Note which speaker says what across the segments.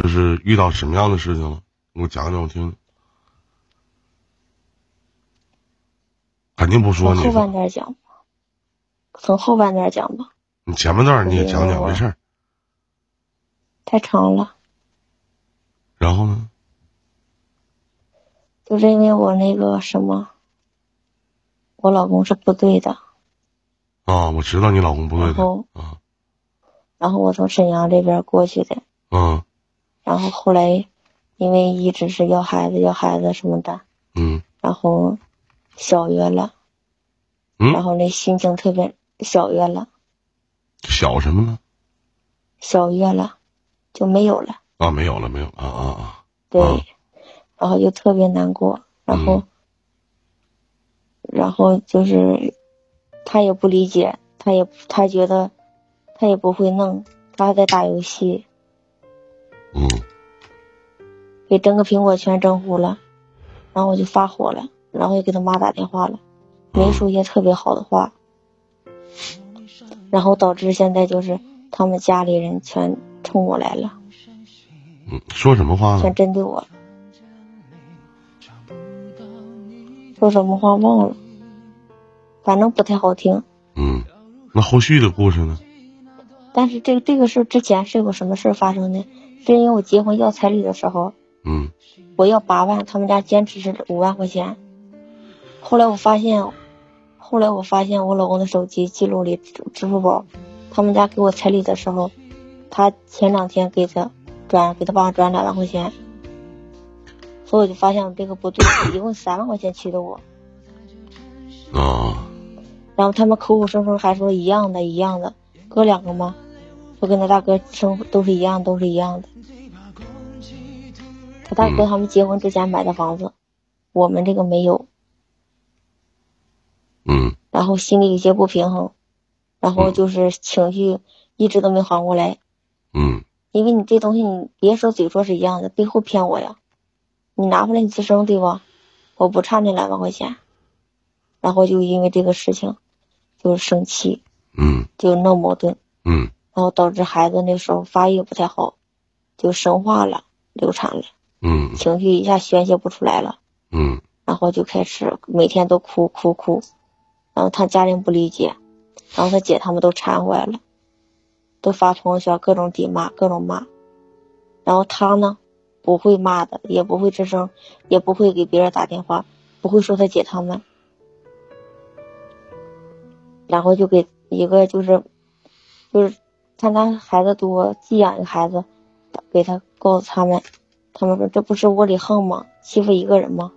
Speaker 1: 这是遇到什么样的事情了？给我讲讲我听听。肯定不说你
Speaker 2: 从后半段讲吧，从后半段讲吧，
Speaker 1: 你前半段你也讲讲，没事儿。
Speaker 2: 太长了。
Speaker 1: 然后呢？
Speaker 2: 就是因为我那个什么，我老公是部队的，
Speaker 1: 啊，我知道你老公部队的啊，
Speaker 2: 然后我从沈阳这边过去的，
Speaker 1: 嗯
Speaker 2: 然后后来因为一直是要孩子要孩子什么的，
Speaker 1: 嗯
Speaker 2: 然后小月了，嗯然
Speaker 1: 嗯，
Speaker 2: 后那心情特别小月了，
Speaker 1: 小什么呢？
Speaker 2: 小月了就没有了，
Speaker 1: 啊，没有了，没有啊啊啊！
Speaker 2: 对，
Speaker 1: 啊
Speaker 2: 然后就特别难过，然后，
Speaker 1: 嗯
Speaker 2: 然后就是他也不理解，他也他觉得他也不会弄，他还在打游戏，
Speaker 1: 嗯
Speaker 2: 给整个苹果全整糊了，然后我就发火了，然后又给他妈打电话了，没说一些特别好的话，然后导致现在就是他们家里人全冲我来了，
Speaker 1: 嗯，说什么话呢
Speaker 2: 全？针对我了，说什么话忘了，反正不太好听。
Speaker 1: 嗯，那后续的故事呢？
Speaker 2: 但是这个这个事之前是有个什么事发生的？是因为我结婚要彩礼的时候，
Speaker 1: 嗯
Speaker 2: 我要八万，他们家坚持是五万块钱。后来我发现，后来我发现我老公的手机记录里支支付宝，他们家给我彩礼的时候，他前两天给他转给他爸转两万块钱，所以我就发现我这个不对，一共三万块钱娶的我。
Speaker 1: 啊
Speaker 2: 然后他们口口声声还说一样的，一样的，哥两个吗？我跟他大哥生活都是一样，都是一样的。他大哥他们结婚之前买的房子，我们这个没有，
Speaker 1: 嗯。
Speaker 2: 然后心里有些不平衡，然后就是情绪一直都没缓过来，
Speaker 1: 嗯。
Speaker 2: 因为你这东西你别说嘴说是一样的，背后骗我呀，你拿回来你自生对吧？我不差那两万块钱，然后就因为这个事情，就是生气，
Speaker 1: 嗯。
Speaker 2: 就闹矛盾。
Speaker 1: 嗯
Speaker 2: 然后导致孩子那时候发育不太好，就生化了，流产了，
Speaker 1: 嗯
Speaker 2: 情绪一下宣泄不出来了，
Speaker 1: 嗯
Speaker 2: 然后就开始每天都哭哭哭，然后他家人不理解，然后他姐他们都馋坏了，都发朋友圈各种抵骂各种骂，然后他呢不会骂的，也不会吱声，也不会给别人打电话，不会说他姐他们，然后就给一个就是就是看他孩子多，寄养一个孩子，给他告诉他们，他们说这不是窝里横吗？欺负一个人吗？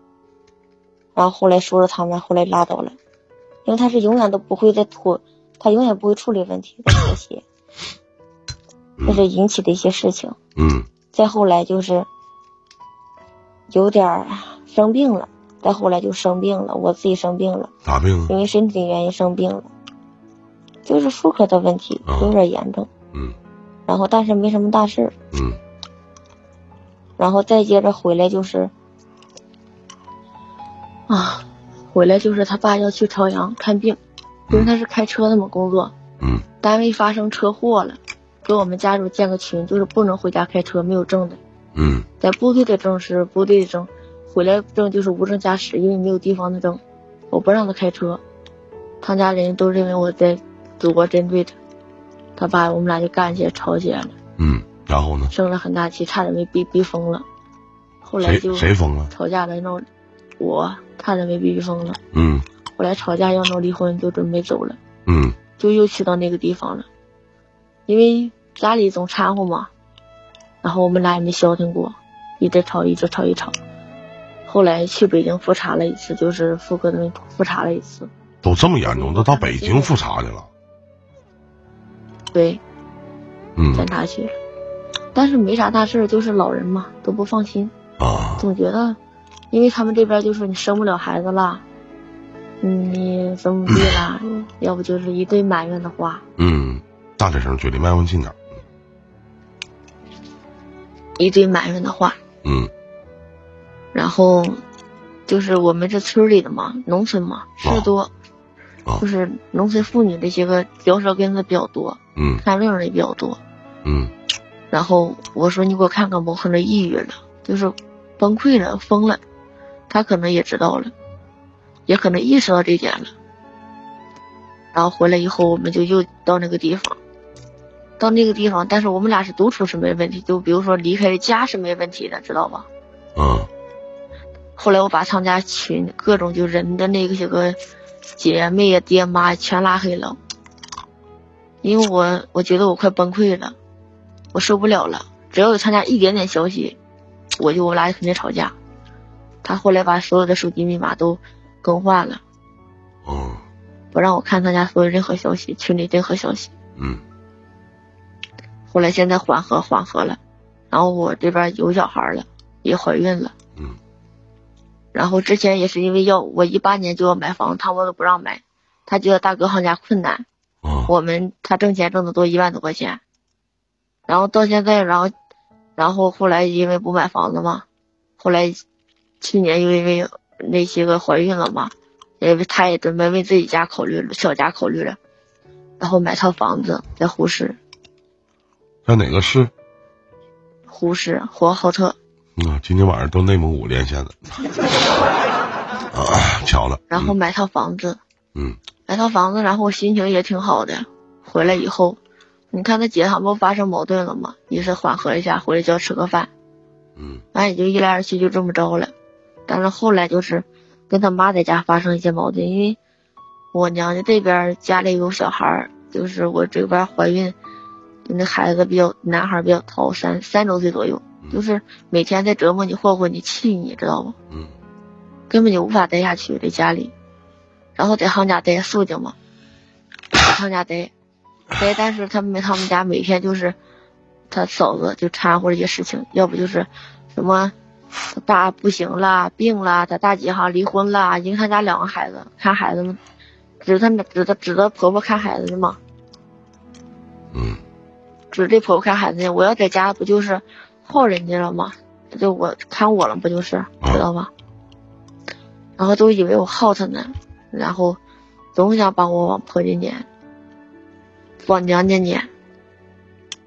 Speaker 2: 然后后来说了他们，后来拉倒了，因为他是永远都不会再拖，他永远不会处理问题，再妥协，这是引起的一些事情。
Speaker 1: 嗯
Speaker 2: 再后来就是有点生病了，再后来就生病了，我自己生病了，
Speaker 1: 咋病？
Speaker 2: 因为身体原因生病了，就是妇科的问题
Speaker 1: 啊
Speaker 2: 有点严重，
Speaker 1: 嗯
Speaker 2: 然后但是没什么大事儿，
Speaker 1: 嗯
Speaker 2: 然后再接着回来就是啊，回来就是他爸要去朝阳看病，因为他是开车的嘛工作，
Speaker 1: 嗯
Speaker 2: 单位发生车祸了，给我们家属建个群，就是不能回家开车，没有证的。
Speaker 1: 嗯
Speaker 2: 在部队的证是部队的证，回来证就是无证驾驶，因为没有地方的证，我不让他开车。他家人都认为我在自我针对他，他爸我们俩就干起来吵起来了，
Speaker 1: 嗯，然后呢？
Speaker 2: 生了很大气，差点没逼逼疯了。后来
Speaker 1: 谁
Speaker 2: 就
Speaker 1: 谁疯了？
Speaker 2: 吵架了，闹我差点没逼逼疯了。
Speaker 1: 嗯
Speaker 2: 后来吵架要闹离婚，就准备走了，
Speaker 1: 嗯
Speaker 2: 就又去到那个地方了，因为家里总掺和嘛，然后我们俩也没消停过，一直吵，一直吵，一吵。后来去北京复查了一次，就是妇科的复查了一次，
Speaker 1: 都这么严重，都到北京复查去了。
Speaker 2: 对，
Speaker 1: 嗯。
Speaker 2: 检查去？了，但是没啥大事儿，就是老人嘛都不放心，
Speaker 1: 啊。
Speaker 2: 总觉得，因为他们这边就说你生不了孩子了，嗯你怎么地啦，要不就是一堆埋怨的话，
Speaker 1: 嗯，大点声，嘴离麦克风近点。
Speaker 2: 一堆埋怨的话，
Speaker 1: 嗯。
Speaker 2: 然后就是我们这村里的嘛，农村嘛，事多，
Speaker 1: 哦
Speaker 2: 就是农村妇女这些个嚼舌根子比较多，
Speaker 1: 嗯
Speaker 2: 看病人也比较多，
Speaker 1: 嗯
Speaker 2: 然后我说你给我看看，我可能抑郁了，就是崩溃了，疯了。他可能也知道了，也可能意识到这点了。然后回来以后，我们就又到那个地方，到那个地方，但是我们俩是独处是没问题，就比如说离开家是没问题的，知道吧？
Speaker 1: 嗯
Speaker 2: 后来我把他们家群各种就人的那个些个姐妹呀、爹妈全拉黑了，因为我我觉得我快崩溃了，我受不了了。只要有他家一点点消息，我就我俩就肯定吵架。他后来把所有的手机密码都更换了，
Speaker 1: 哦
Speaker 2: 不让我看他家所有任何消息，群里任何消息。
Speaker 1: 嗯
Speaker 2: 后来现在缓和缓和了，然后我这边有小孩了，也怀孕了。
Speaker 1: 嗯
Speaker 2: 然后之前也是因为要我一八年就要买房，他们都不让买，他觉得大哥行家困难，
Speaker 1: 嗯
Speaker 2: 我们他挣钱挣得多一万多块钱，然后到现在，然后然后后来因为不买房子嘛，后来去年又因为那些个怀孕了嘛，因为他也准备为自己家考虑了，小家考虑了，然后买套房子在呼市，
Speaker 1: 在哪个市？
Speaker 2: 呼市呼和浩特，
Speaker 1: 嗯，今天晚上都内蒙古连线的。啊，巧了。
Speaker 2: 然后买套房子，
Speaker 1: 嗯
Speaker 2: 买套房子，然后心情也挺好的。回来以后，你看他姐他们不发生矛盾了吗？也是缓和一下，回来就要吃个饭，
Speaker 1: 嗯
Speaker 2: 完也就一来二去就这么着了。但是后来就是跟他妈在家发生一些矛盾，因为我娘家这边家里有小孩儿，就是我这边怀孕，那孩子比较男孩比较淘，三三周岁左右，就是每天在折磨你、霍霍你、气你，知道吗？
Speaker 1: 嗯。
Speaker 2: 根本就无法待下去，在家里，然后在他们家待肃静嘛，在他们家待，待，但是他们他们家每天就是他嫂子就掺和这些事情，要不就是什么他爸不行了，病了，他大姐好像离婚了，因为他家两个孩子，看孩子们，指他们指他指着婆婆看孩子的嘛，
Speaker 1: 嗯。
Speaker 2: 指这婆婆看孩子呢，我要在家不就是耗人家了吗？这就我看我了不就是，知道吧？然后都以为我耗他呢，然后总想把我往婆家撵，往娘家撵。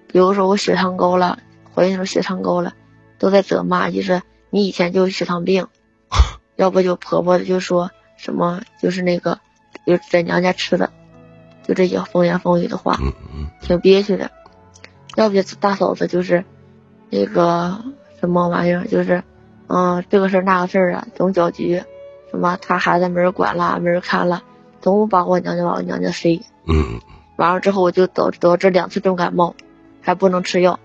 Speaker 2: 比如说我血糖高了，怀孕的时候血糖高了，都在责骂，就是你以前就有血糖病，要不就婆婆就说什么就是那个就在娘家吃的，就这些风言风语的话。挺憋屈的。要不就大嫂子就是那个什么玩意儿，就是嗯这个事儿那个事儿啊，总搅局，什么他孩子没人管了，没人看了，总把我娘家往我娘家塞。
Speaker 1: 嗯
Speaker 2: 完了之后我就导导致两次重感冒，还不能吃药。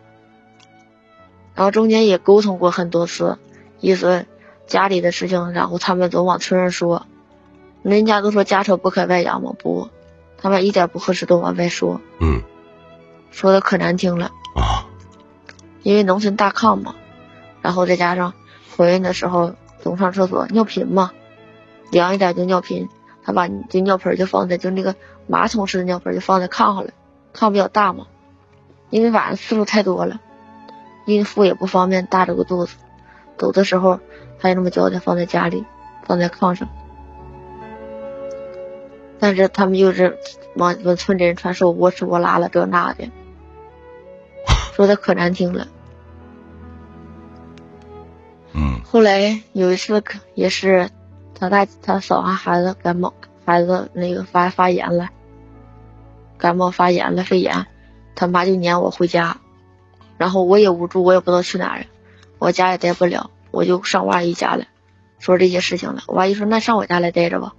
Speaker 2: 然后中间也沟通过很多次，意思家里的事情，然后他们总往村上说，人家都说家丑不可外扬嘛，不，他们一点不合适都往外说。
Speaker 1: 嗯
Speaker 2: 说的可难听了，
Speaker 1: 啊
Speaker 2: 因为农村大炕嘛，然后再加上怀孕的时候总上厕所尿频嘛，凉一点就尿频，他把这尿盆就放在就那个马桶式的尿盆就放在炕上了，炕比较大嘛，因为晚上次数太多了，孕妇也不方便大着个肚子，走的时候他就那么交代放在家里，放在炕上，但是他们就是往往村里人传说我吃我拉了这那的。说的可难听了。
Speaker 1: 嗯。
Speaker 2: 后来有一次可也是，他大他嫂啊孩子感冒，孩子那个发发炎了，感冒发炎了肺炎，他妈就撵我回家，然后我也无助，我也不知道去哪儿，我家也待不了，我就上我阿姨家了，说这些事情了。我阿姨说那上我家来待着吧。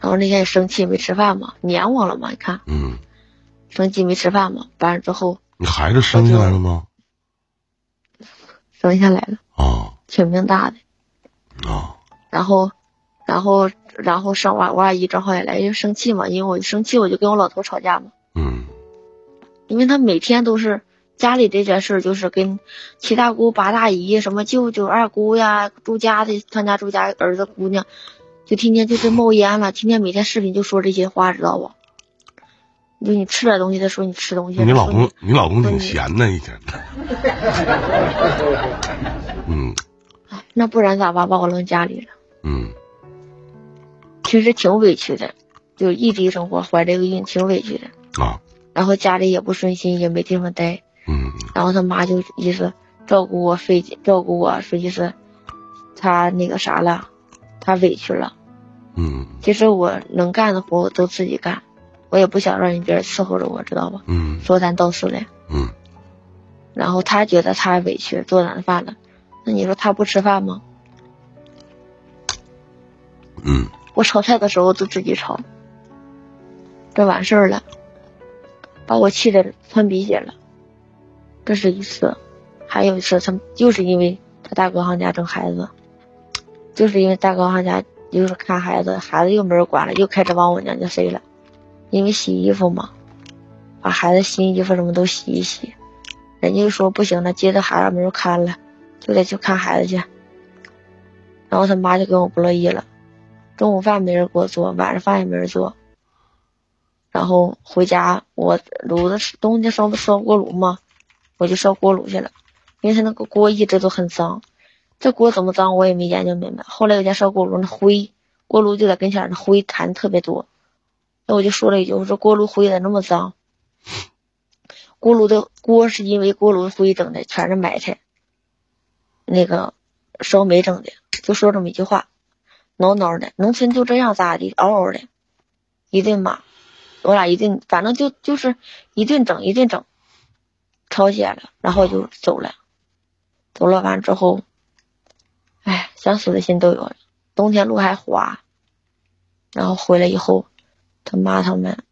Speaker 2: 然后那天也生气没吃饭嘛，撵我了嘛，你看。
Speaker 1: 嗯，
Speaker 2: 生气没吃饭嘛，完了之后。
Speaker 1: 你孩子生下来了。吗？
Speaker 2: 生下来了，
Speaker 1: 啊
Speaker 2: 挺命大的。
Speaker 1: 啊
Speaker 2: 然后，然后，然后上我我阿姨正好也来，因为生气嘛，因为我一生气我就跟我老头吵架嘛，
Speaker 1: 嗯
Speaker 2: 因为他每天都是家里这件事儿，就是跟七大姑八大姨什么舅舅二姑呀，住家的他家住家儿子姑娘，就天天就是 冒烟了，天天每天视频就说这些话，知道不？就你吃点东西，他说你吃东西，
Speaker 1: 你老公你老公挺闲的一天。
Speaker 2: 那不然咋办？把我扔家里了。
Speaker 1: 嗯
Speaker 2: 其实挺委屈的，就异地生活，怀这个孕挺委屈的。
Speaker 1: 啊
Speaker 2: 然后家里也不顺心，也没地方待，
Speaker 1: 嗯
Speaker 2: 然后他妈就意思照顾我费劲，照顾我说意思他那个啥了，他委屈了。
Speaker 1: 嗯
Speaker 2: 其实我能干的活我都自己干，我也不想让人别人伺候着我，知道吧？
Speaker 1: 嗯
Speaker 2: 说三道四的。
Speaker 1: 嗯
Speaker 2: 然后他觉得他委屈做难饭了，那你说他不吃饭吗？
Speaker 1: 嗯
Speaker 2: 我炒菜的时候都自己炒，这完事儿了，把我气的窜鼻血了。这是一次，还有一次，他就是因为他大哥他家整孩子，就是因为大哥他家就是看孩子，孩子又没人管了，又开始往我娘家塞了，因为洗衣服嘛，把孩子新衣服什么都洗一洗，人家就说不行了，接着孩子没人看了，就得去看孩子去。然后他妈就跟我不乐意了。中午饭没人给我做，晚上饭也没人做。然后回家，我炉子是冬天烧不烧锅炉嘛，我就烧锅炉去了，因为他那个锅一直都很脏，这锅怎么脏我也没研究明白。后来有家烧锅炉那灰，锅炉就在跟前，那灰弹特别多，那我就说了一句，我说锅炉灰咋那么脏？锅炉的锅是因为锅炉灰整的，全是埋汰，那个烧煤整的，就说这么一句话。挠挠的，农村就这样咋的，嗷嗷的，一顿骂，我俩一顿，反正就就是一顿整一顿整，吵起来了，然后就走了，走了完之后，哎，想死的心都有了，冬天路还滑，然后回来以后，他妈他们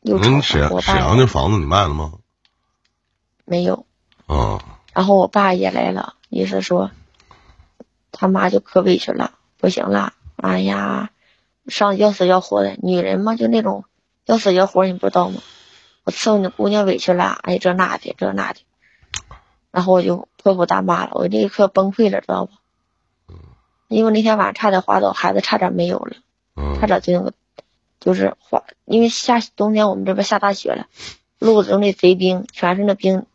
Speaker 2: 又吵
Speaker 1: 嗯，沈沈阳那房子你卖了吗？
Speaker 2: 没有，
Speaker 1: 啊
Speaker 2: 然后我爸也来了，意思说他妈就可委屈了，不行了，哎呀，上要死要活的，女人嘛就那种要死要活，你不知道吗？我伺候你姑娘委屈了，哎这那的这那的，然后我就破口大骂了，我立刻崩溃了，知道吧？因为那天晚上差点滑倒，孩子差点没有了，
Speaker 1: 嗯
Speaker 2: 差点就那个就是滑，因为下冬天我们这边下大雪了，路子都那贼冰，全是那冰，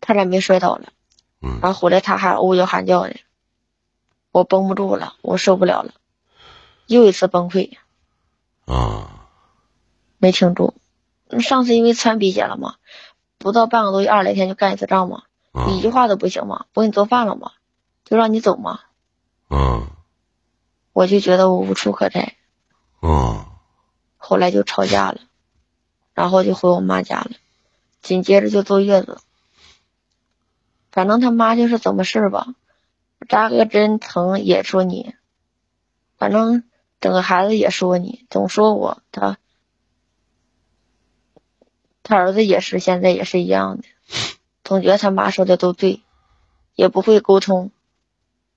Speaker 2: 差点没摔倒了。
Speaker 1: 嗯。
Speaker 2: 然后回来他还呜叫喊叫的，我绷不住了，我受不了了，又一次崩溃，
Speaker 1: 啊。
Speaker 2: 没挺住。嗯上次因为穿鼻血了嘛，不到半个多月二十来天就干一次仗嘛，
Speaker 1: 啊。
Speaker 2: 一句话都不行嘛，不给你做饭了嘛，就让你走嘛，
Speaker 1: 嗯
Speaker 2: 我就觉得我无处可待，
Speaker 1: 嗯
Speaker 2: 后来就吵架了，然后就回我妈家了，紧接着就坐月子，反正他妈就是怎么事儿吧，扎个针疼也说你，反正整个孩子也说你，总说我他，他儿子也是现在也是一样的，总觉得他妈说的都对，也不会沟通，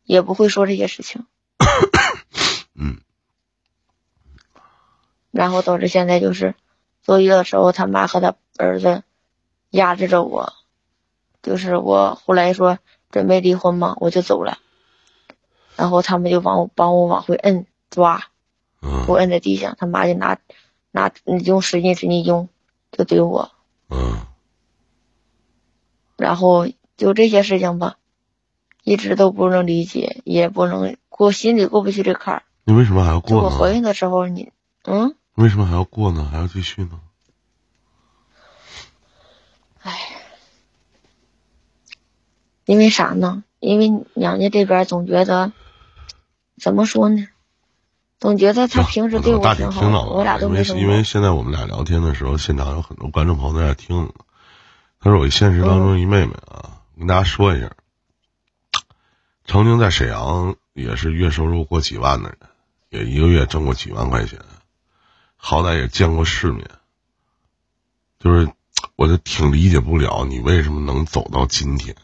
Speaker 2: 也不会说这些事情。
Speaker 1: 嗯。
Speaker 2: 然后导致现在就是坐月的时候，他妈和他儿子压制着我，就是我后来说准备离婚嘛，我就走了，然后他们就往我帮我往回摁抓，给我
Speaker 1: 嗯
Speaker 2: 摁在地上，他妈就拿拿用使劲使劲用，就怼我，
Speaker 1: 嗯
Speaker 2: 然后就这些事情吧，一直都不能理解，也不能过心里过不去这坎儿。
Speaker 1: 你为什么还要过
Speaker 2: 呢我怀？孕的时候，你嗯。
Speaker 1: 为什么还要过呢？还要继续呢？
Speaker 2: 因为啥呢？因为娘家这边总觉得，怎么说呢？总觉得他平时对我
Speaker 1: 大
Speaker 2: 挺好我俩都没什么。
Speaker 1: 因为现在我们俩聊天的时候，现场有很多观众朋友在那听。他说我现实当中一妹妹啊，跟大家说一下，曾经在沈阳也是月收入过几万的人，也一个月挣过几万块钱，好歹也见过世面。就是，我就挺理解不了你为什么能走到今天。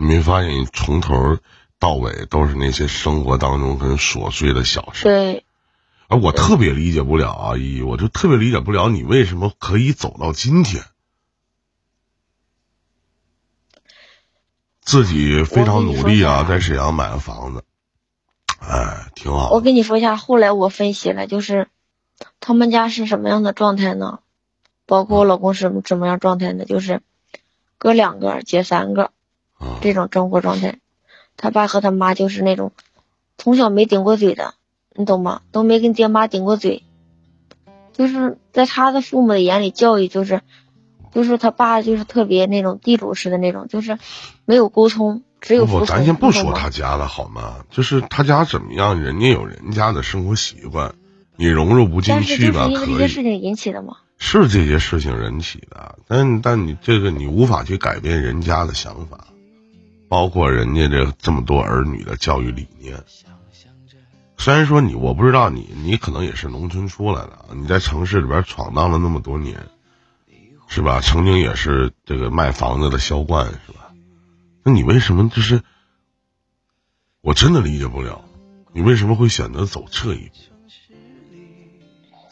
Speaker 1: 你没发现你从头到尾都是那些生活当中很琐碎的小事？
Speaker 2: 对，
Speaker 1: 而我特别理解不了啊，依依，我就特别理解不了你为什么可以走到今天，自己非常努力啊，在沈阳买了房子，哎，挺好
Speaker 2: 我。跟你说一下，后来我分析了，就是他们家是什么样的状态呢？包括我老公是什么样状态呢？就是哥两个，姐三个
Speaker 1: 啊
Speaker 2: 这种生活状态。他爸和他妈就是那种从小没顶过嘴的，你懂吗？都没跟爹妈顶过嘴，就是在他的父母的眼里，教育就是就是他爸就是特别那种地主式的那种，就是没有沟通，只有
Speaker 1: 不。咱先不说他家的好吗？就是他家怎么样，人家有人家的生活习惯，你融入不进去吧？
Speaker 2: 就是这些事情引起的吗。
Speaker 1: 是这些事情引起的，但但你这个你无法去改变人家的想法，包括人家这这么多儿女的教育理念。虽然说你我不知道你你可能也是农村出来的，你在城市里边闯荡了那么多年，是吧？曾经也是这个卖房子的销冠，是吧？那你为什么就是？我真的理解不了，你为什么会选择走这一步？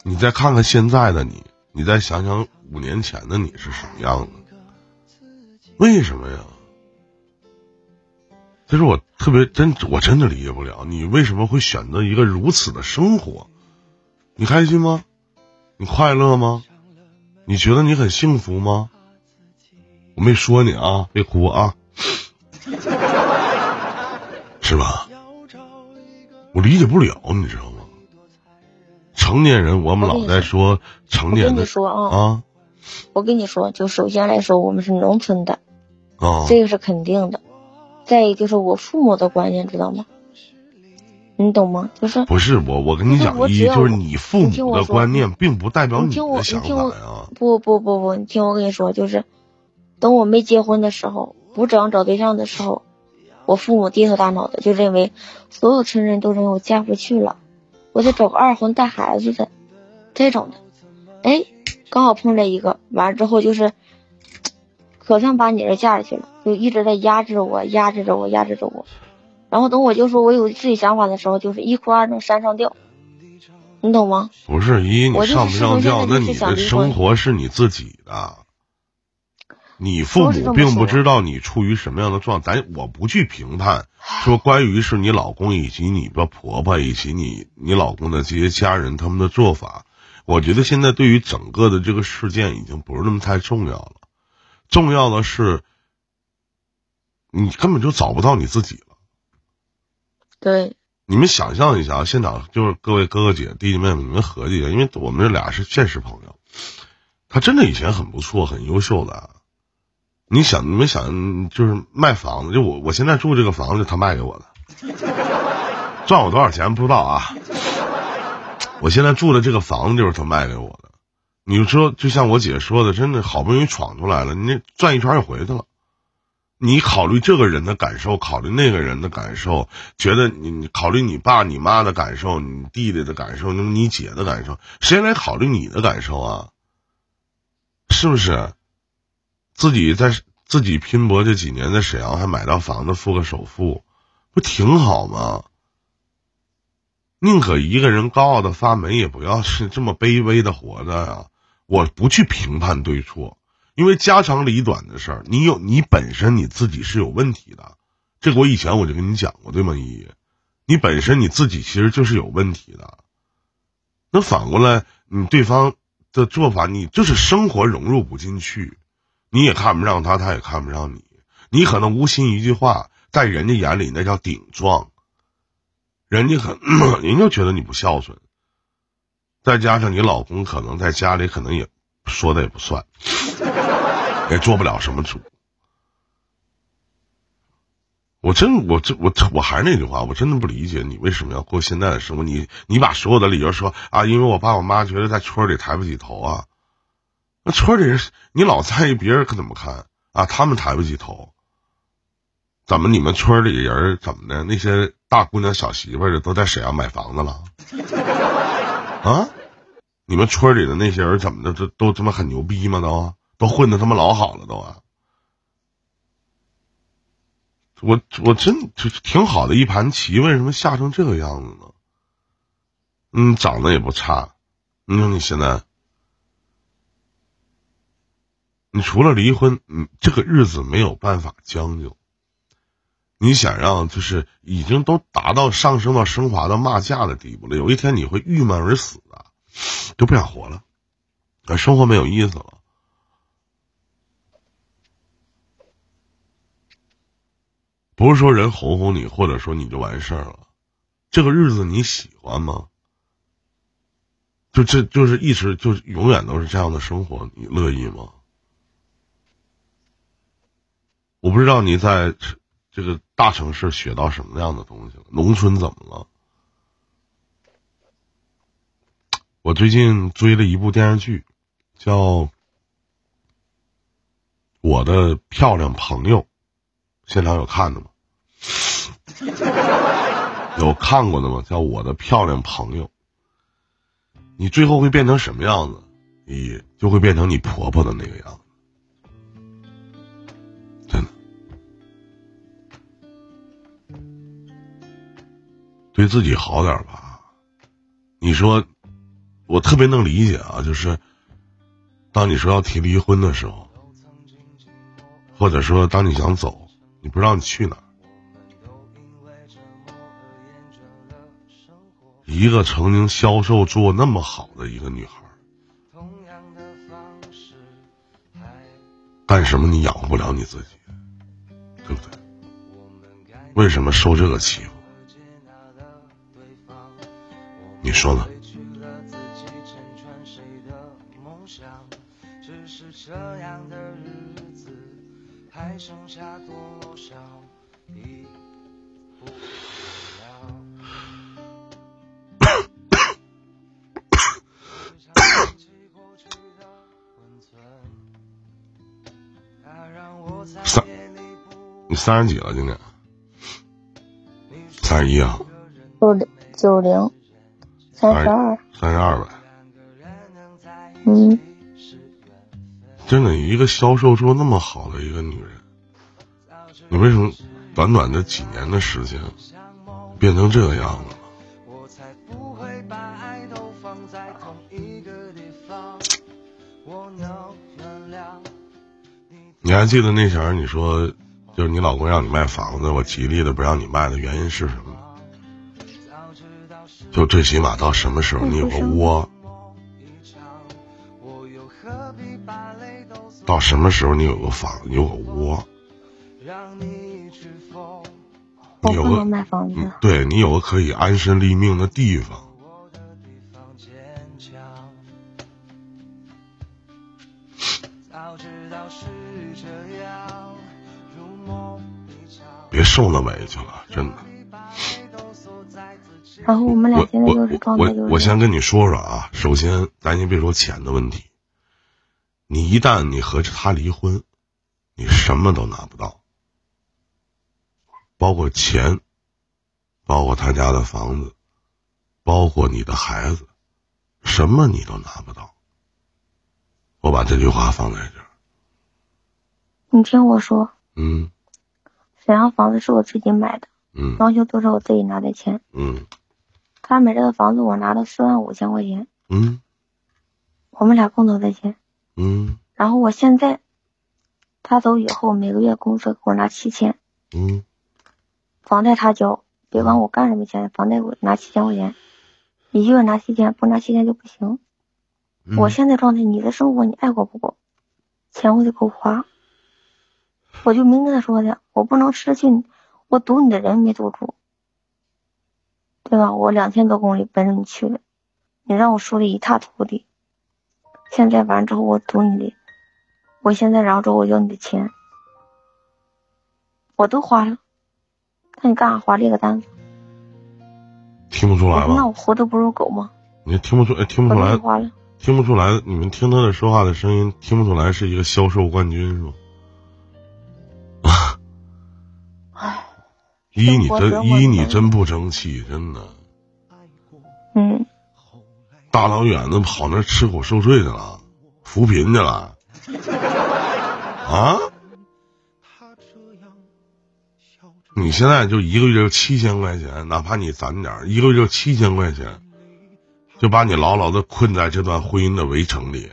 Speaker 1: 你再看看现在的你，你再想想五年前的你是什么样的？为什么呀？这是我特别真，我真的理解不了，你为什么会选择一个如此的生活？你开心吗？你快乐吗？你觉得你很幸福吗？我没说你啊，别哭啊，是吧？我理解不了，你知道吗？成年人，我们老在说成年的
Speaker 2: 你说啊，
Speaker 1: 啊
Speaker 2: 我跟你说，就首先来说，我们是农村的，
Speaker 1: 啊，
Speaker 2: 这个是肯定的。再一个就是我父母的观念，知道吗？你懂吗？就是
Speaker 1: 不是我，我跟你讲，一就是你父母的观念，并不代表你的想法呀。
Speaker 2: 不不不不，你听我跟你说，就是等我没结婚的时候，不指望找对象的时候，我父母低头大脑的就认为所有亲人都认为我嫁不出去了，我得找个二婚带孩子的这种的。哎，刚好碰着一个，完了之后就是可算把你这嫁出去了，就一直在压制我，压制着我，压制着我。然后等我就说我有自己想法的时候，就是一哭二闹三上吊，你懂吗？
Speaker 1: 不是一，你
Speaker 2: 我
Speaker 1: 上不上吊，那你的生活是你自己的，你父母并不知道你处于什么样的状态。咱我不去评判，说关于是你老公以及你的婆婆以及你你老公的这些家人他们的做法，我觉得现在对于整个的这个事件已经不是那么太重要了，重要的是你根本就找不到你自己了。
Speaker 2: 对，
Speaker 1: 你们想象一下啊，现场就是各位哥哥姐弟弟妹妹，你们合计一下，因为我们这俩是现实朋友，他真的以前很不错，很优秀的。你想，你们想，就是卖房子，就我我现在住这个房子，他卖给我的，赚我多少钱不知道啊。我现在住的这个房子就是他卖给我的。你就说，就像我姐说的，真的好不容易闯出来了，你那转一圈又回去了。你考虑这个人的感受，考虑那个人的感受，觉得你考虑你爸你妈的感受，你弟弟的感受，那么你姐的感受，谁来考虑你的感受啊？是不是？自己在自己拼搏这几年，在沈阳还买到房子，付个首付，不挺好吗？宁可一个人高傲的发霉，也不要是这么卑微的活着呀、我不去评判对错，因为家长里短的事儿，你有你本身你自己是有问题的，这个我以前我就跟你讲过，对吗？依依，你本身你自己其实就是有问题的。那反过来，你对方的做法，你就是生活融入不进去，你也看不上他，他也看不上你，你可能无心一句话，在人家眼里那叫顶撞，人家可 人家觉得你不孝顺，再加上你老公可能在家里可能也说的也不算，也做不了什么主。我真我这我我还是那句话，我真的不理解你为什么要过现在的生活。你你把所有的理由说啊，因为我爸我妈觉得在村里抬不起头啊，那村里人你老在意别人可怎么看啊？他们抬不起头，怎么你们村里人怎么的？那些大姑娘小媳妇的都在沈阳买房子了 啊？你们村里的那些人怎么的？都都他妈很牛逼吗？都都混的他妈老好了都啊！我我真就挺好的一盘棋，为什么下成这个样子呢？嗯，长得也不差，你说你现在，你除了离婚，你这个日子没有办法将就。你想让就是已经都达到上升到升华到骂架的地步了，有一天你会郁闷而死的，就不想活了，啊，生活没有意思了。不是说人哄哄你，或者说你就完事儿了。这个日子你喜欢吗？就这就是一直就是永远都是这样的生活，你乐意吗？我不知道你在这个大城市学到什么样的东西了，农村怎么了？我最近追了一部电视剧，叫《我的漂亮朋友》，现场有看的吗？有看过的吗？叫《我的漂亮朋友》。你最后会变成什么样子？你就会变成你婆婆的那个样子。真的，对自己好点吧。你说，我特别能理解啊，就是当你说要提离婚的时候，或者说当你想走，你不知道你去哪儿。一个曾经销售做那么好的一个女孩，干什么你养活不了你自己，对不对？为什么受这个欺负？你说呢？这样的日子还剩下多少三，你三十几了？今年三十一啊？
Speaker 2: 九零九零，三十二，
Speaker 1: 三十二呗。
Speaker 2: 嗯，
Speaker 1: 真的，一个销售做那么好的一个女人，你为什么短短的几年的时间变成这个样子了？你还记得那前儿你说，就是你老公让你卖房子，我极力的不让你卖的原因是什么？就最起码到什么时候你有个窝？到什么时候你有个房，有个窝？
Speaker 2: 你有个卖房子，
Speaker 1: 对你有个可以安身立命的地方。别受那委屈了，真的。
Speaker 2: 然后我们俩现在就是状态
Speaker 1: 就是。我我先跟你说说啊，首先咱先别说钱的问题，你一旦你和他离婚，你什么都拿不到，包括钱，包括他家的房子，包括你的孩子，什么你都拿不到。我把这句话放在这儿。
Speaker 2: 你听我说。
Speaker 1: 嗯。
Speaker 2: 沈阳房子是我自己买的，
Speaker 1: 嗯，
Speaker 2: 装修都是我自己拿的钱，
Speaker 1: 嗯，
Speaker 2: 他买这个房子我拿了四万五千块钱，
Speaker 1: 嗯，
Speaker 2: 我们俩共同的钱，
Speaker 1: 嗯，
Speaker 2: 然后我现在，他走以后每个月工资给我拿七千，
Speaker 1: 嗯，
Speaker 2: 房贷他交，别管我干什么钱，房贷我拿七千块钱，一个月拿七千，不拿七千就不行，我现在状态，你的生活你爱过不过，钱我得够花。我就明跟他说的，我不能失去你，我赌你的人没赌住，对吧？我两千多公里奔着你去的，你让我输的一塌涂地。现在完之后我赌你的，我现在然后之后我要你的钱，我都花了，那你干啥花这个单子？
Speaker 1: 听不出来吗？
Speaker 2: 那我活的不如狗吗？
Speaker 1: 你听不出？哎，听不出来？听不出来？你们听他的说话的声音，听不出来是一个销售冠军是吗？一你真一你真不争气，真的。
Speaker 2: 嗯。
Speaker 1: 大老远的跑那吃苦受罪去了，扶贫去了。啊？你现在就一个月就七千块钱，哪怕你攒点一个月就七千块钱，就把你牢牢的困在这段婚姻的围城里。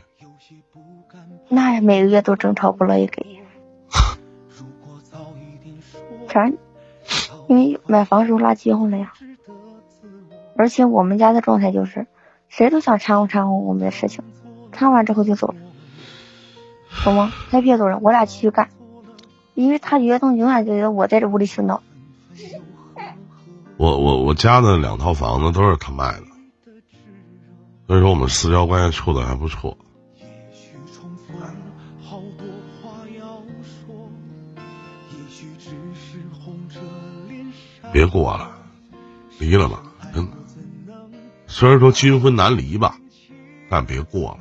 Speaker 2: 那每个月都争吵，不乐意给。全。因为买房时候拉结婚了呀，而且我们家的状态就是，谁都想掺和掺和我们的事情，掺完之后就走了，懂吗？他别走了，我俩继续干，因为他觉得永远觉得我在这屋里洗脑。
Speaker 1: 我我我家的两套房子都是他卖的，所以说我们私交关系处的还不错。别过了，离了吧，真的。虽然说金婚难离吧，但别过了，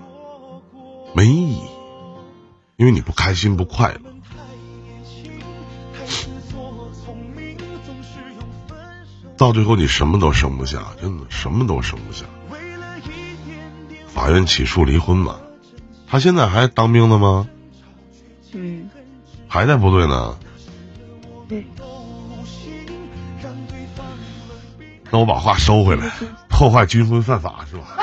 Speaker 1: 没意义，因为你不开心不快乐。到最后你什么都生不下，真的什么都生不下。法院起诉离婚嘛，他现在还当兵的吗？
Speaker 2: 嗯，
Speaker 1: 还在部队呢。
Speaker 2: 对。
Speaker 1: 那我把话收回来，破坏军婚犯法是吧？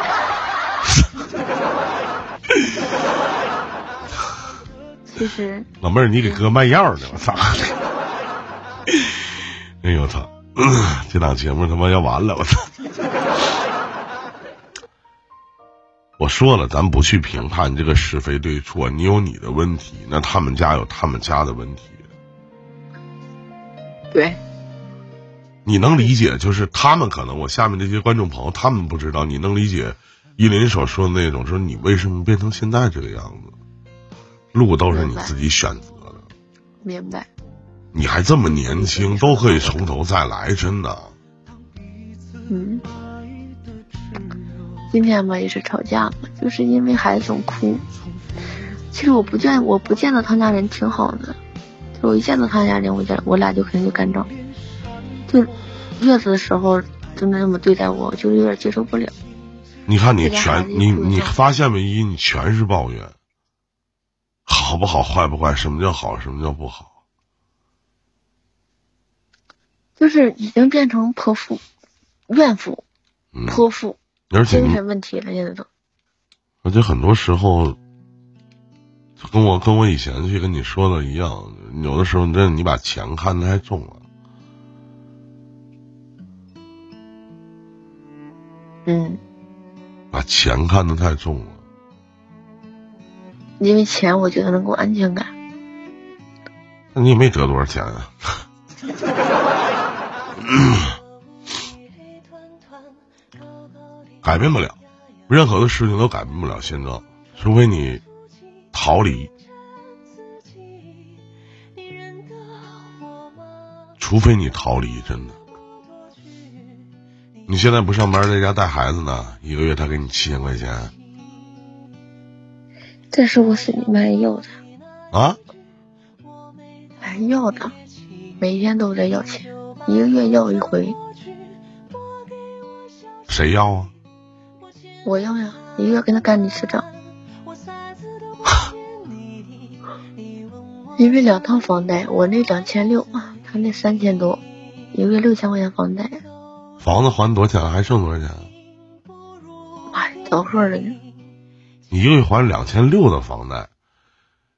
Speaker 2: 其实。
Speaker 1: 老妹儿，你给哥卖药呢，我操！哎呦我操！这档节目他妈要完了，我操！我说了，咱不去评判这个是非对错，你有你的问题，那他们家有他们家的问题。
Speaker 2: 对。
Speaker 1: 你能理解，就是他们可能，我下面这些观众朋友，他们不知道，你能理解依林所说的那种，说你为什么变成现在这个样子？路都是你自己选择的。
Speaker 2: 明白。
Speaker 1: 你还这么年轻，都可以从头再来，真的。
Speaker 2: 嗯，今天嘛也是吵架嘛，就是因为孩子总哭。其实我不见我不见到他家人挺好的，就我一见到他家人，我家我俩就肯定就干仗。就月子的时候真的那么对待我，就有点接受不了。
Speaker 1: 你看你全你你发现没？一你全是抱怨，好不好？坏不坏？什么叫好？什么叫不好？
Speaker 2: 就是已经变成泼妇、怨妇、泼妇，而且精神问题了，现在都。
Speaker 1: 而且很多时候，跟我跟我以前去跟你说的一样，有的时候真的你把钱看得太重了。
Speaker 2: 嗯。
Speaker 1: 把钱看得太重了。
Speaker 2: 因为钱，我觉得能给我安全感。
Speaker 1: 那你也没得多少钱啊。改变不了，任何的事情都改变不了现状，除非你逃离，除非你逃离，真的。你现在不上班，在家带孩子呢，一个月他给你七千块钱，
Speaker 2: 这是我心里面要的
Speaker 1: 啊，
Speaker 2: 还要的，每天都在要钱。一个月要一回，
Speaker 1: 谁要啊？
Speaker 2: 我要呀，一个月跟他干一次账。因为两套房贷，我那两千六，他那三千多，一个月六千块钱房贷。
Speaker 1: 房子还多少钱？还剩多少钱？
Speaker 2: 哎，等会儿呢。
Speaker 1: 你一个月还两千六的房贷，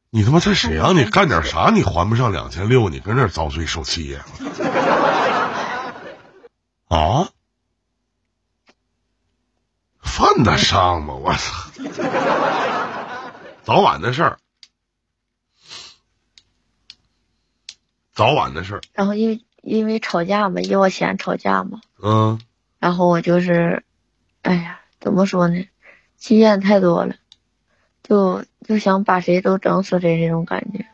Speaker 1: 你他妈在沈阳，你干点啥？你还不上两千六，你跟那遭罪受气呀？啊，犯得上吗？我操！早晚的事儿，早晚的事儿。
Speaker 2: 然后因为因为吵架嘛，要钱吵架嘛。
Speaker 1: 嗯。
Speaker 2: 然后我就是，哎呀，怎么说呢？经验太多了，就就想把谁都整死谁这种感觉。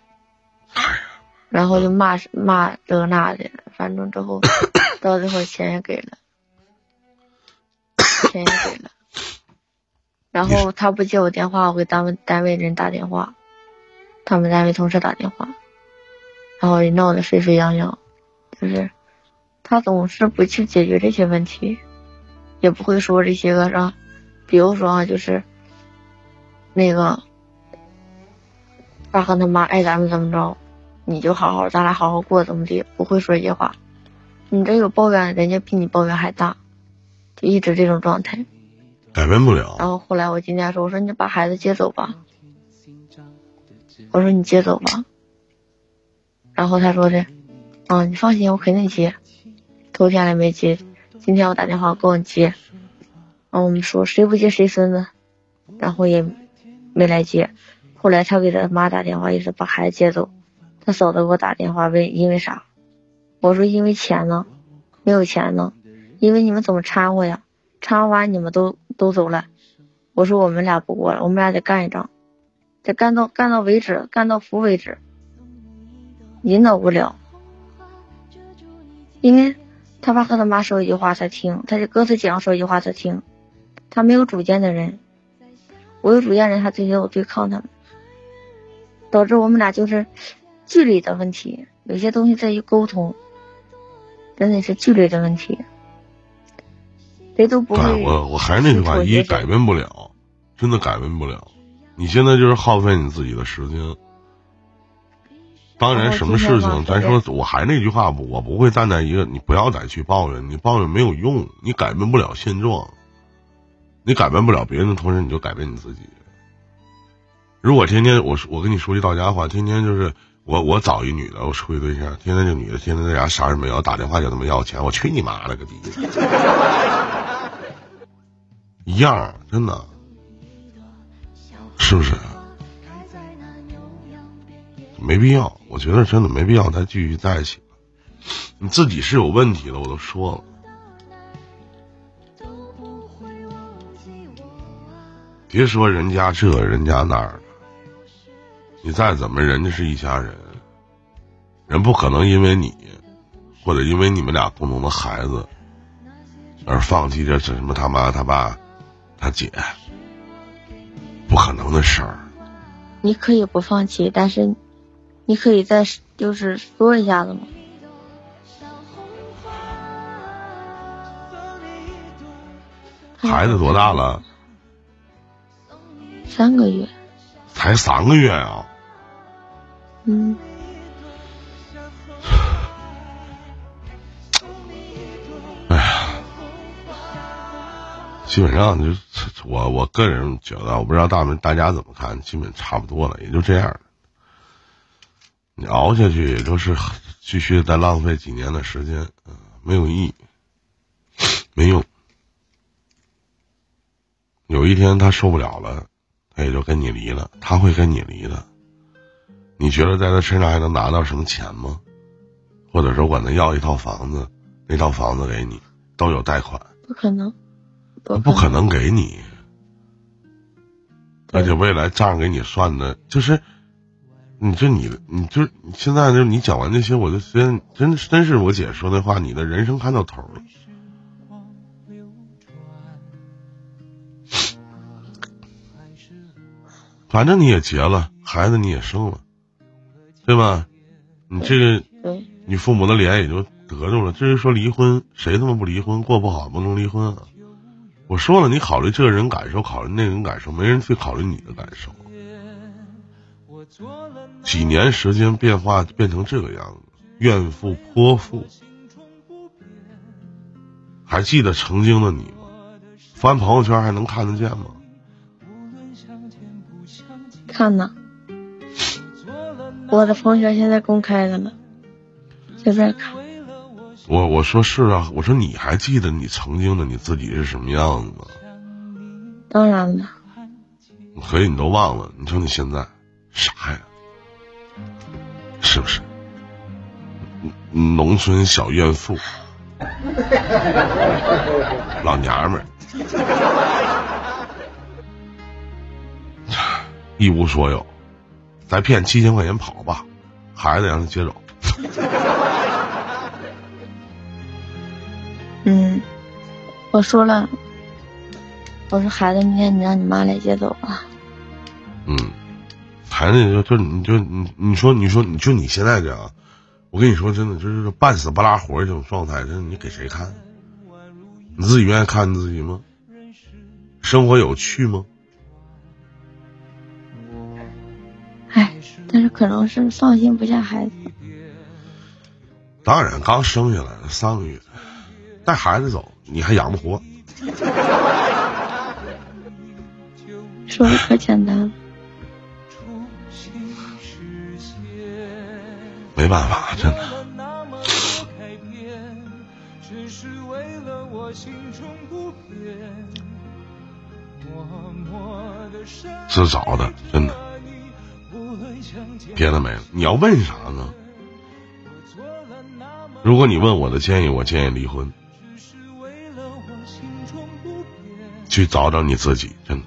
Speaker 2: 然后就骂骂这个那的，反正之后。到最后钱也给了，钱也给了，然后他不接我电话，我给单位单位人打电话，他们单位同事打电话，然后闹得沸沸扬扬，就是他总是不去解决这些问题，也不会说这些个啥，比如说啊，就是那个他和他妈爱咱们怎么着，你就好好咱俩好好过怎么的，不会说这些话。你这有抱怨，人家比你抱怨还大，就一直这种状态，
Speaker 1: 改变不了。
Speaker 2: 然后后来我今天说，我说你把孩子接走吧，我说你接走吧。然后他说的，嗯，你放心，我肯定接。头天来没接，今天我打电话给我接，然后我们说谁不接谁孙子，然后也没来接。后来他给他妈打电话，意思把孩子接走。他嫂子给我打电话问因为啥。我说因为钱呢，没有钱呢，因为你们怎么掺和呀？掺和完你们都都走了，我说我们俩不过了，我们俩得干一仗，得干到干到为止，干到服为止。引导不了，因为他爸和他妈说一句话他听，他就歌词讲说一句话他听，他没有主见的人，我有主见人，他直接我对抗他们，导致我们俩就是距离的问题，有些东西在于沟通，真的是距离的问题，谁都不会。
Speaker 1: 我我还是那句话，一改变不了，真的改变不了。你现在就是耗费你自己的时间。当然，什么事情，咱说，我还那句话，我不会站在一个，你不要再去抱怨，你抱怨没有用，你改变不了现状，你改变不了别人的同时，你就改变你自己。如果天天我我跟你说句到家话，天天就是我我找一女的，我处一对象，天天这女的天天在家啥也没有，打电话就他妈要钱，我去你妈了个逼！一样，真的，是不是？没必要，我觉得真的没必要再继续在一起了。你自己是有问题的，我都说了。别说人家这人家那儿的，你再怎么人家是一家人，人不可能因为你或者因为你们俩共同的孩子而放弃这这什么他妈他爸他姐，不可能的事儿。
Speaker 2: 你可以不放弃，但是。你可以再就是说一下子吗？
Speaker 1: 孩子多大了？
Speaker 2: 三个月。
Speaker 1: 才三个月啊？
Speaker 2: 嗯。
Speaker 1: 哎呀，基本上就我我个人觉得，我不知道大们大家怎么看，基本差不多了，也就这样。你熬下去也就是继续再浪费几年的时间，嗯，没有意义，没用。有一天他受不了了，他也就跟你离了。他会跟你离的。你觉得在他身上还能拿到什么钱吗？或者说管他要一套房子，那套房子给你都有贷款？
Speaker 2: 不可能，
Speaker 1: 不可能给你。而且未来账给你算的，就是。你就你，你就现在就你讲完这些，我就觉得真真是我姐说那话，你的人生看到头了。反正你也结了，孩子你也生了，对吧？你这个，你父母的脸也就得着了。至于说离婚，谁他妈不离婚？过不好不能离婚啊！我说了，你考虑这个人感受，考虑那个人感受，没人去考虑你的感受。几年时间变化变成这个样子，怨妇泼妇，还记得曾经的你吗？翻朋友圈还能看得见吗？
Speaker 2: 看呢，我的朋友圈现在公开的了，随便看。
Speaker 1: 我我说是啊，我说你还记得你曾经的你自己是什么样子吗？
Speaker 2: 当然了。
Speaker 1: 可以你都忘了，你说你现在啥呀？是不是？农村小怨妇，老娘们儿，一无所有，再骗七千块钱跑吧，孩子让他接走。
Speaker 2: 嗯，我说了，我说孩子，明天你让你妈来接走吧。
Speaker 1: 嗯。孩子就就你就你你说你说你就你现在这样，我跟你说真的就是半死不拉活这种状态，真的你给谁看？你自己愿意看你自己吗？生活有趣吗？
Speaker 2: 哎，但是可能是放心不下孩子。
Speaker 1: 当然，刚生下来三个月，带孩子走，你还养不活？
Speaker 2: 说的可简单了。
Speaker 1: 没办法，真的。自找的，真的。别的没了。你要问啥呢？如果你问我的建议，我建议离婚，去找找你自己，真的。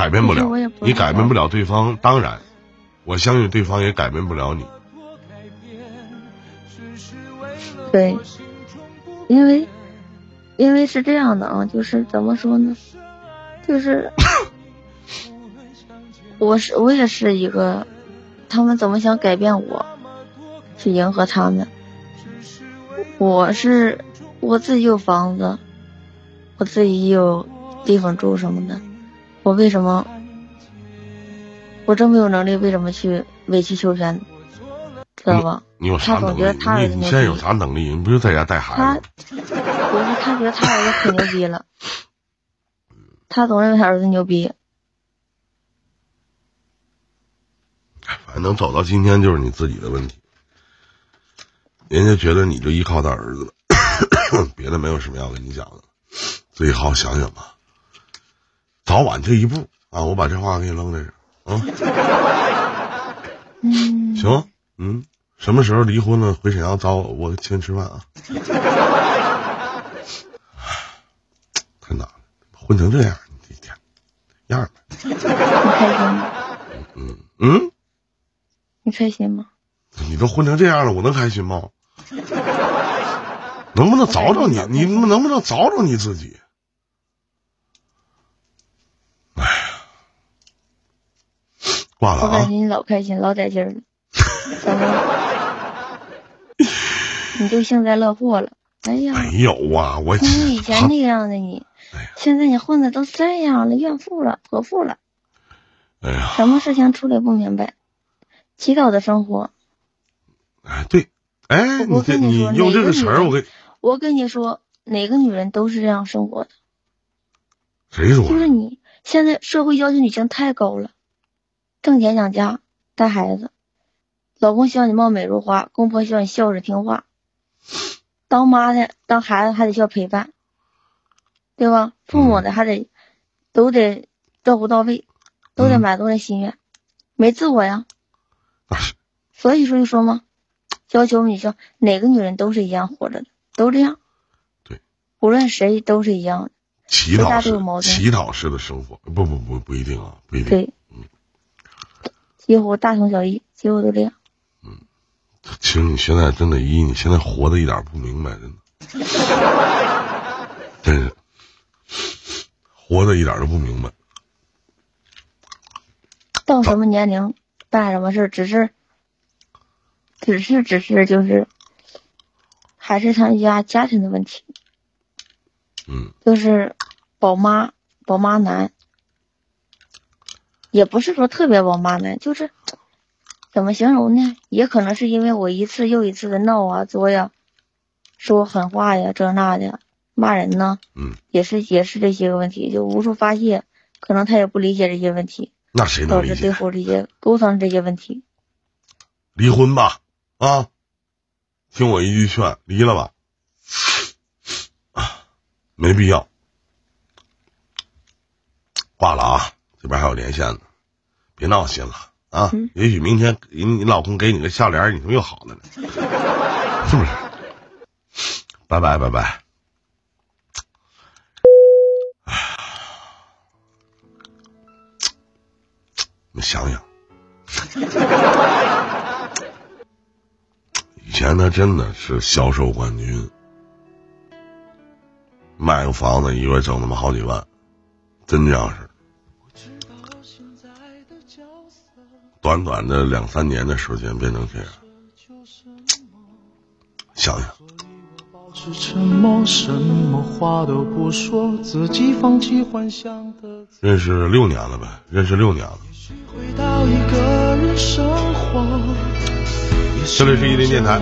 Speaker 1: 改变不了你改变不了对方，当然，我相信对方也改变不了你。
Speaker 2: 对，因为因为是这样的啊，就是怎么说呢，就是 我是我也是一个，他们怎么想改变我，去迎合他们，我是我自己有房子，我自己有地方住什么的，我为什么我这么有能力，为什么去委曲求全，知道吧？
Speaker 1: 你有啥你你现在有啥能力？你不就在家带孩子？
Speaker 2: 不是他觉得他儿子可牛逼了，他总认为他儿子牛逼。
Speaker 1: 反正能走到今天就是你自己的问题。人家觉得你就依靠他儿子了，别的没有什么要跟你讲的，自己好好想想吧。早晚这一步啊，我把这话给你扔在这儿啊。
Speaker 2: 嗯，
Speaker 1: 行，嗯，什么时候离婚了回沈阳找我，我请你吃饭啊。太难了，混成这样，你这天样儿呗。
Speaker 2: 你开心吗？
Speaker 1: 嗯嗯，
Speaker 2: 你开心吗？
Speaker 1: 你都混成这样了，我能开心吗？能不能找找你？你能不能找找你自己？哎呀，挂了啊！
Speaker 2: 我感觉你老开心，老带劲儿了？你就幸灾乐祸了。哎呀，
Speaker 1: 没有啊，我
Speaker 2: 你以前那样的你
Speaker 1: 哎，
Speaker 2: 现在你混的都这样了，怨妇了，泼妇了，
Speaker 1: 哎呀，
Speaker 2: 什么事情处理不明白，祈祷的生活。
Speaker 1: 哎对，哎，你
Speaker 2: 你
Speaker 1: 用这个词儿，我给
Speaker 2: 我跟你说，哪个女人都是这样生活的。
Speaker 1: 谁说的？
Speaker 2: 就是你现在社会要求女性太高了，挣钱养家带孩子，老公希望你貌美如花，公婆希望你孝顺听话，当妈的当孩子还得需要陪伴，对吧？父母的还得、都得照顾到位，都得
Speaker 1: 嗯
Speaker 2: 满足人心愿，没自我呀。所以说就说嘛，要求女性哪个女人都是一样活着的，都这样。
Speaker 1: 对，
Speaker 2: 无论谁都是一样的。
Speaker 1: 乞讨式乞讨式的生活，不不不不一定啊，不一定。
Speaker 2: 对，几乎大同小异，几乎都这样。
Speaker 1: 嗯其实你现在真的，一你现在活的一点不明白，真的，真是活的一点都不明白。
Speaker 2: 到什么年龄办什么事，只是，只是只是就是，还是他家家庭的问题，
Speaker 1: 嗯，
Speaker 2: 就是宝妈宝妈男，也不是说特别王八蛋，就是怎么形容呢？也可能是因为我一次又一次的闹啊作呀，说狠话呀这那的，骂人呢，
Speaker 1: 嗯，
Speaker 2: 也是也是这些个问题，就无处发泄，可能他也不理解这些问题。
Speaker 1: 那谁能理
Speaker 2: 导致最？后这些沟通这些问题。
Speaker 1: 离婚吧，啊，听我一句劝，离了吧，啊，没必要。挂了啊，这边还有连线呢，别闹心了啊！
Speaker 2: 嗯
Speaker 1: 也许明天你你老公给你个笑脸，你他妈又好了呢，是不是？拜拜拜拜。你想想，以前他真的是销售冠军，卖个房子一个月挣他妈好几万，真这样式。短短的两三年的时间变成这样，想想，
Speaker 3: 保持沉默，什么话都不说，自己放弃幻想的
Speaker 1: 认识六年了呗，认识六年了。
Speaker 3: 己，回到一个人生活。也
Speaker 1: 这里是伊林电台。